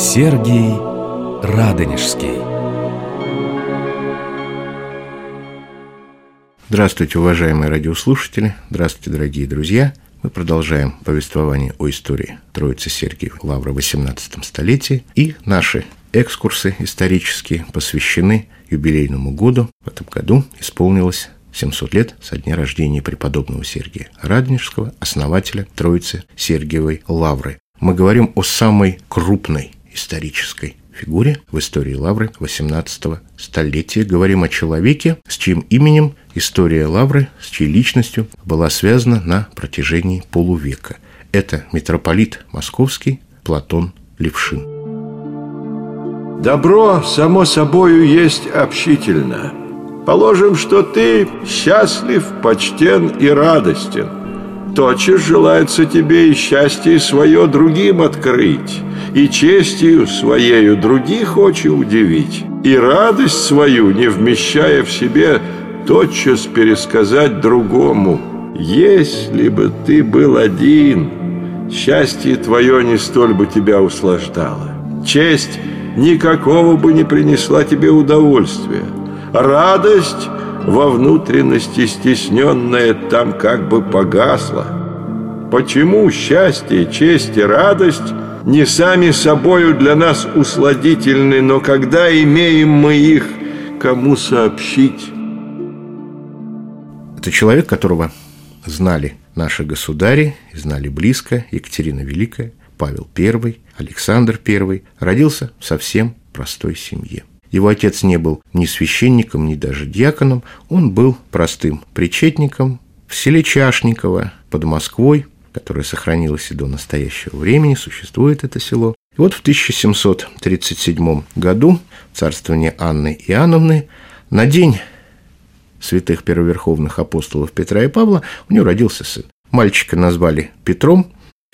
Сергий Радонежский Здравствуйте, уважаемые радиослушатели, здравствуйте, дорогие друзья. Мы продолжаем повествование о истории Троицы Сергиевой Лавры в XVIII столетии, и наши экскурсы исторические посвящены юбилейному году. В этом году исполнилось 700 лет со дня рождения преподобного Сергия Радонежского, основателя Троицы Сергиевой Лавры. Мы говорим о самой крупной исторической фигуре в истории Лавры XVIII столетия. Говорим о человеке, с чьим именем история Лавры, с чьей личностью была связана на протяжении полувека. Это митрополит московский Платон Левшин. Добро, само собою, есть общительно. Положим, что ты счастлив, почтен и радостен. Тотчас желается тебе и счастье свое другим открыть, и честью своею других очи удивить, и радость свою, не вмещая в себе, тотчас пересказать другому. Если бы ты был один, счастье твое не столь бы тебя услаждало. Честь никакого бы не принесла тебе удовольствия. Радость во внутренности стесненная там как бы погасла. Почему счастье, честь и радость не сами собою для нас усладительны, но когда имеем мы их, кому сообщить? Это человек, которого знали наши государи, знали близко, Екатерина Великая, Павел I, Александр I, родился в совсем простой семье. Его отец не был ни священником, ни даже диаконом, он был простым причетником в селе Чашниково под Москвой, которое сохранилось и до настоящего времени, существует это село. И вот в 1737 году царствование Анны Иоанновны на день святых первоверховных апостолов Петра и Павла у него родился сын. Мальчика назвали Петром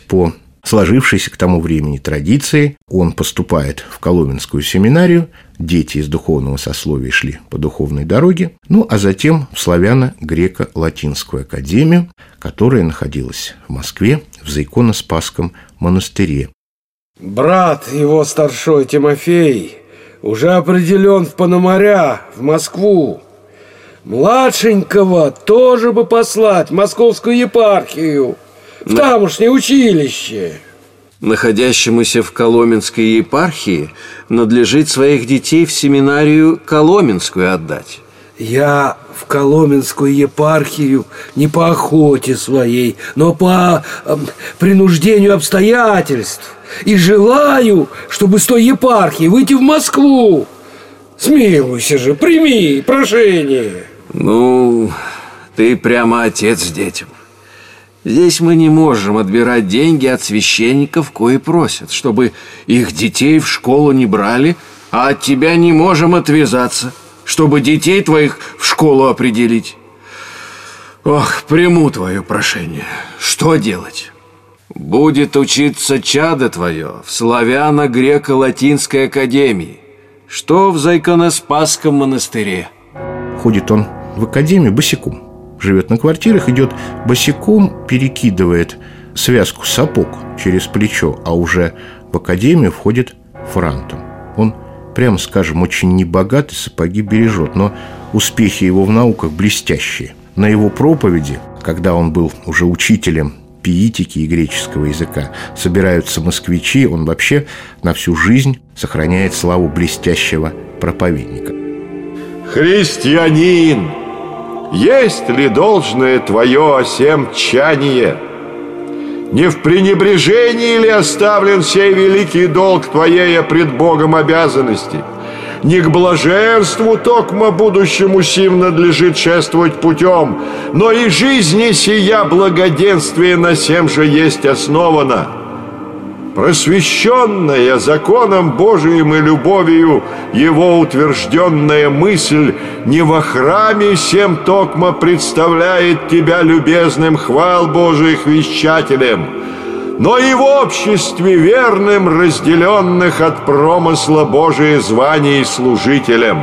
по сложившейся к тому времени традиции. Он поступает в Коломенскую семинарию, дети из духовного сословия шли по духовной дороге, ну а затем в славяно-греко-латинскую академию, которая находилась в Москве в Заиконо-Спасском монастыре. Брат его старшой Тимофей уже определен в Пономаря, в Москву. Младшенького тоже бы послать в московскую епархию – в На... тамошнее училище. Находящемуся в Коломенской епархии надлежит своих детей в семинарию Коломенскую отдать. Я в Коломенскую епархию не по охоте своей, но по э, принуждению обстоятельств. И желаю, чтобы с той епархии выйти в Москву. Смилуйся же, прими прошение. Ну, ты прямо отец детям. Здесь мы не можем отбирать деньги от священников, кои просят, чтобы их детей в школу не брали, а от тебя не можем отвязаться, чтобы детей твоих в школу определить. Ох, приму твое прошение. Что делать? Будет учиться чадо твое в славяно-греко-латинской академии, что в Зайконоспасском монастыре. Ходит он в академию босиком живет на квартирах, идет босиком, перекидывает связку сапог через плечо, а уже в академию входит франтом. Он, прямо скажем, очень небогат и сапоги бережет, но успехи его в науках блестящие. На его проповеди, когда он был уже учителем пиитики и греческого языка, собираются москвичи, он вообще на всю жизнь сохраняет славу блестящего проповедника. Христианин! Есть ли должное твое осем чание? Не в пренебрежении ли оставлен сей великий долг твоей пред Богом обязанности? Не к блаженству токмо будущему сим надлежит шествовать путем, но и жизни сия благоденствие на сем же есть основана просвещенная законом Божиим и любовью его утвержденная мысль не во храме всем токмо представляет тебя любезным хвал Божиих вещателем, но и в обществе верным разделенных от промысла Божия званий служителем.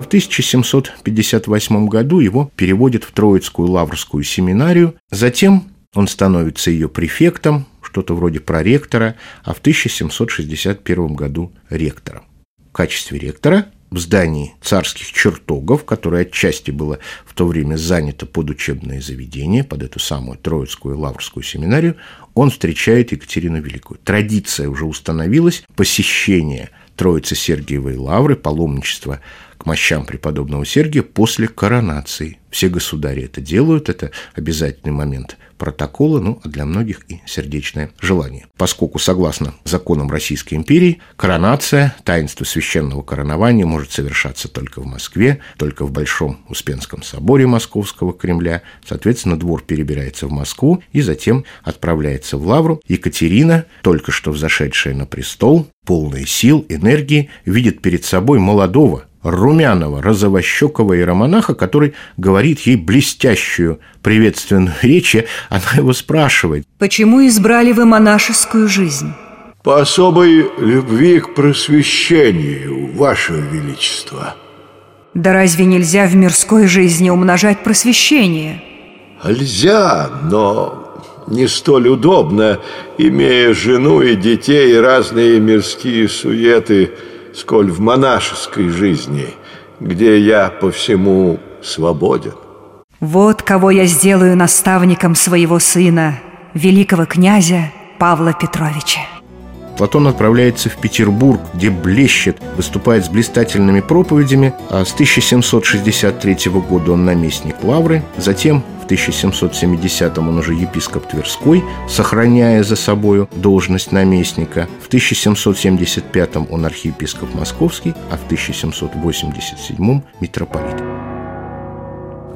В 1758 году его переводят в Троицкую Лаврскую семинарию, затем он становится ее префектом, что-то вроде проректора, а в 1761 году ректора. В качестве ректора в здании царских чертогов, которое отчасти было в то время занято под учебное заведение, под эту самую Троицкую Лаврскую семинарию, он встречает Екатерину Великую. Традиция уже установилась посещения Троицы Сергиевой Лавры, паломничества к мощам преподобного Сергия после коронации. Все государи это делают, это обязательный момент протокола, ну, а для многих и сердечное желание. Поскольку, согласно законам Российской империи, коронация, таинство священного коронования может совершаться только в Москве, только в Большом Успенском соборе Московского Кремля. Соответственно, двор перебирается в Москву и затем отправляется в Лавру. Екатерина, только что взошедшая на престол, полная сил, энергии, видит перед собой молодого, румяного, розовощекого иеромонаха, который говорит ей блестящую приветственную речь, и она его спрашивает. «Почему избрали вы монашескую жизнь?» По особой любви к просвещению, Ваше Величество. Да разве нельзя в мирской жизни умножать просвещение? Нельзя, но не столь удобно, имея жену и детей и разные мирские суеты – сколь в монашеской жизни, где я по всему свободен. Вот кого я сделаю наставником своего сына, великого князя Павла Петровича. Платон отправляется в Петербург, где блещет, выступает с блистательными проповедями, а с 1763 года он наместник Лавры, затем 1770-м он уже епископ Тверской, сохраняя за собою должность наместника. В 1775-м он архиепископ Московский, а в 1787-м митрополит.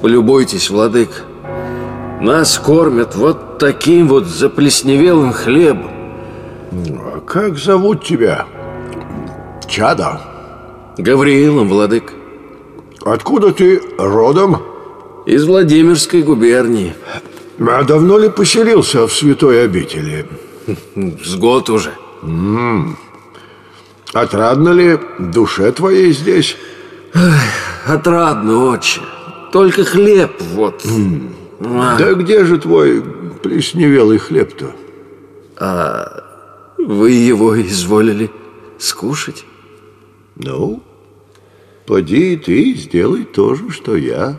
Полюбуйтесь, владык, нас кормят вот таким вот заплесневелым хлебом. А как зовут тебя? Чада? Гавриилом, владык. Откуда ты родом? Из Владимирской губернии. А давно ли поселился в святой обители? С год уже. М -м. Отрадно ли душе твоей здесь? Эх, отрадно очень. Только хлеб вот. М а. Да где же твой плесневелый хлеб-то? А вы его изволили скушать? Ну, поди и ты сделай то же, что я.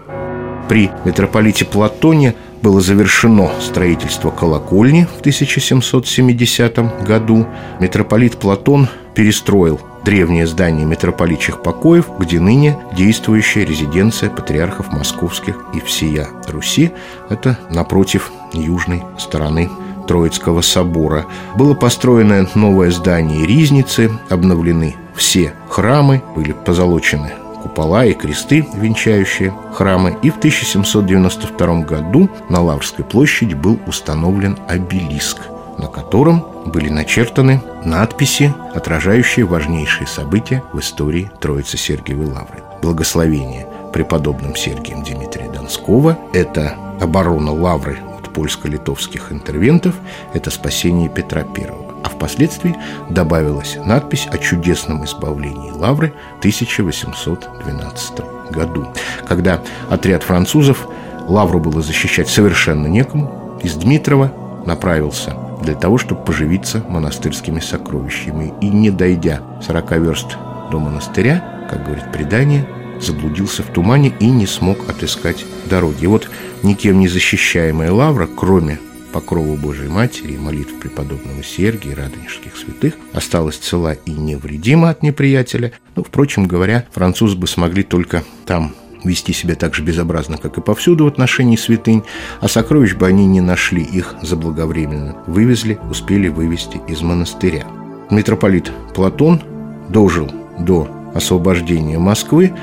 При митрополите Платоне было завершено строительство колокольни в 1770 году. Митрополит Платон перестроил древнее здание митрополитчих покоев, где ныне действующая резиденция патриархов московских и всея Руси. Это напротив южной стороны Троицкого собора. Было построено новое здание Ризницы, обновлены все храмы, были позолочены купола и кресты, венчающие храмы, и в 1792 году на Лаврской площади был установлен обелиск, на котором были начертаны надписи, отражающие важнейшие события в истории Троицы Сергиевой Лавры. Благословение преподобным Сергием Дмитрия Донского – это оборона Лавры от польско-литовских интервентов, это спасение Петра I а впоследствии добавилась надпись о чудесном избавлении Лавры в 1812 году, когда отряд французов Лавру было защищать совершенно некому, из Дмитрова направился для того, чтобы поживиться монастырскими сокровищами. И не дойдя 40 верст до монастыря, как говорит предание, заблудился в тумане и не смог отыскать дороги. И вот никем не защищаемая Лавра, кроме покрову Божией Матери и молитв преподобного Сергия и радонежских святых, осталась цела и невредима от неприятеля. Ну, впрочем говоря, французы бы смогли только там вести себя так же безобразно, как и повсюду в отношении святынь, а сокровищ бы они не нашли, их заблаговременно вывезли, успели вывести из монастыря. Митрополит Платон дожил до освобождения Москвы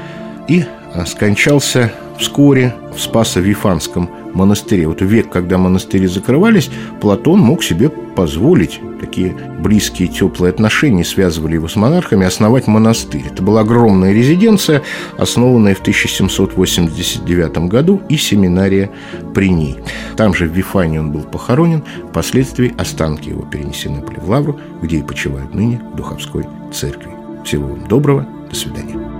и скончался вскоре в Спасо-Вифанском монастыре. Вот век, когда монастыри закрывались, Платон мог себе позволить такие близкие теплые отношения связывали его с монархами, основать монастырь. Это была огромная резиденция, основанная в 1789 году, и семинария при ней. Там же в Вифане он был похоронен, впоследствии останки его перенесены были в Лавру, где и почивают ныне в Духовской церкви. Всего вам доброго, до свидания.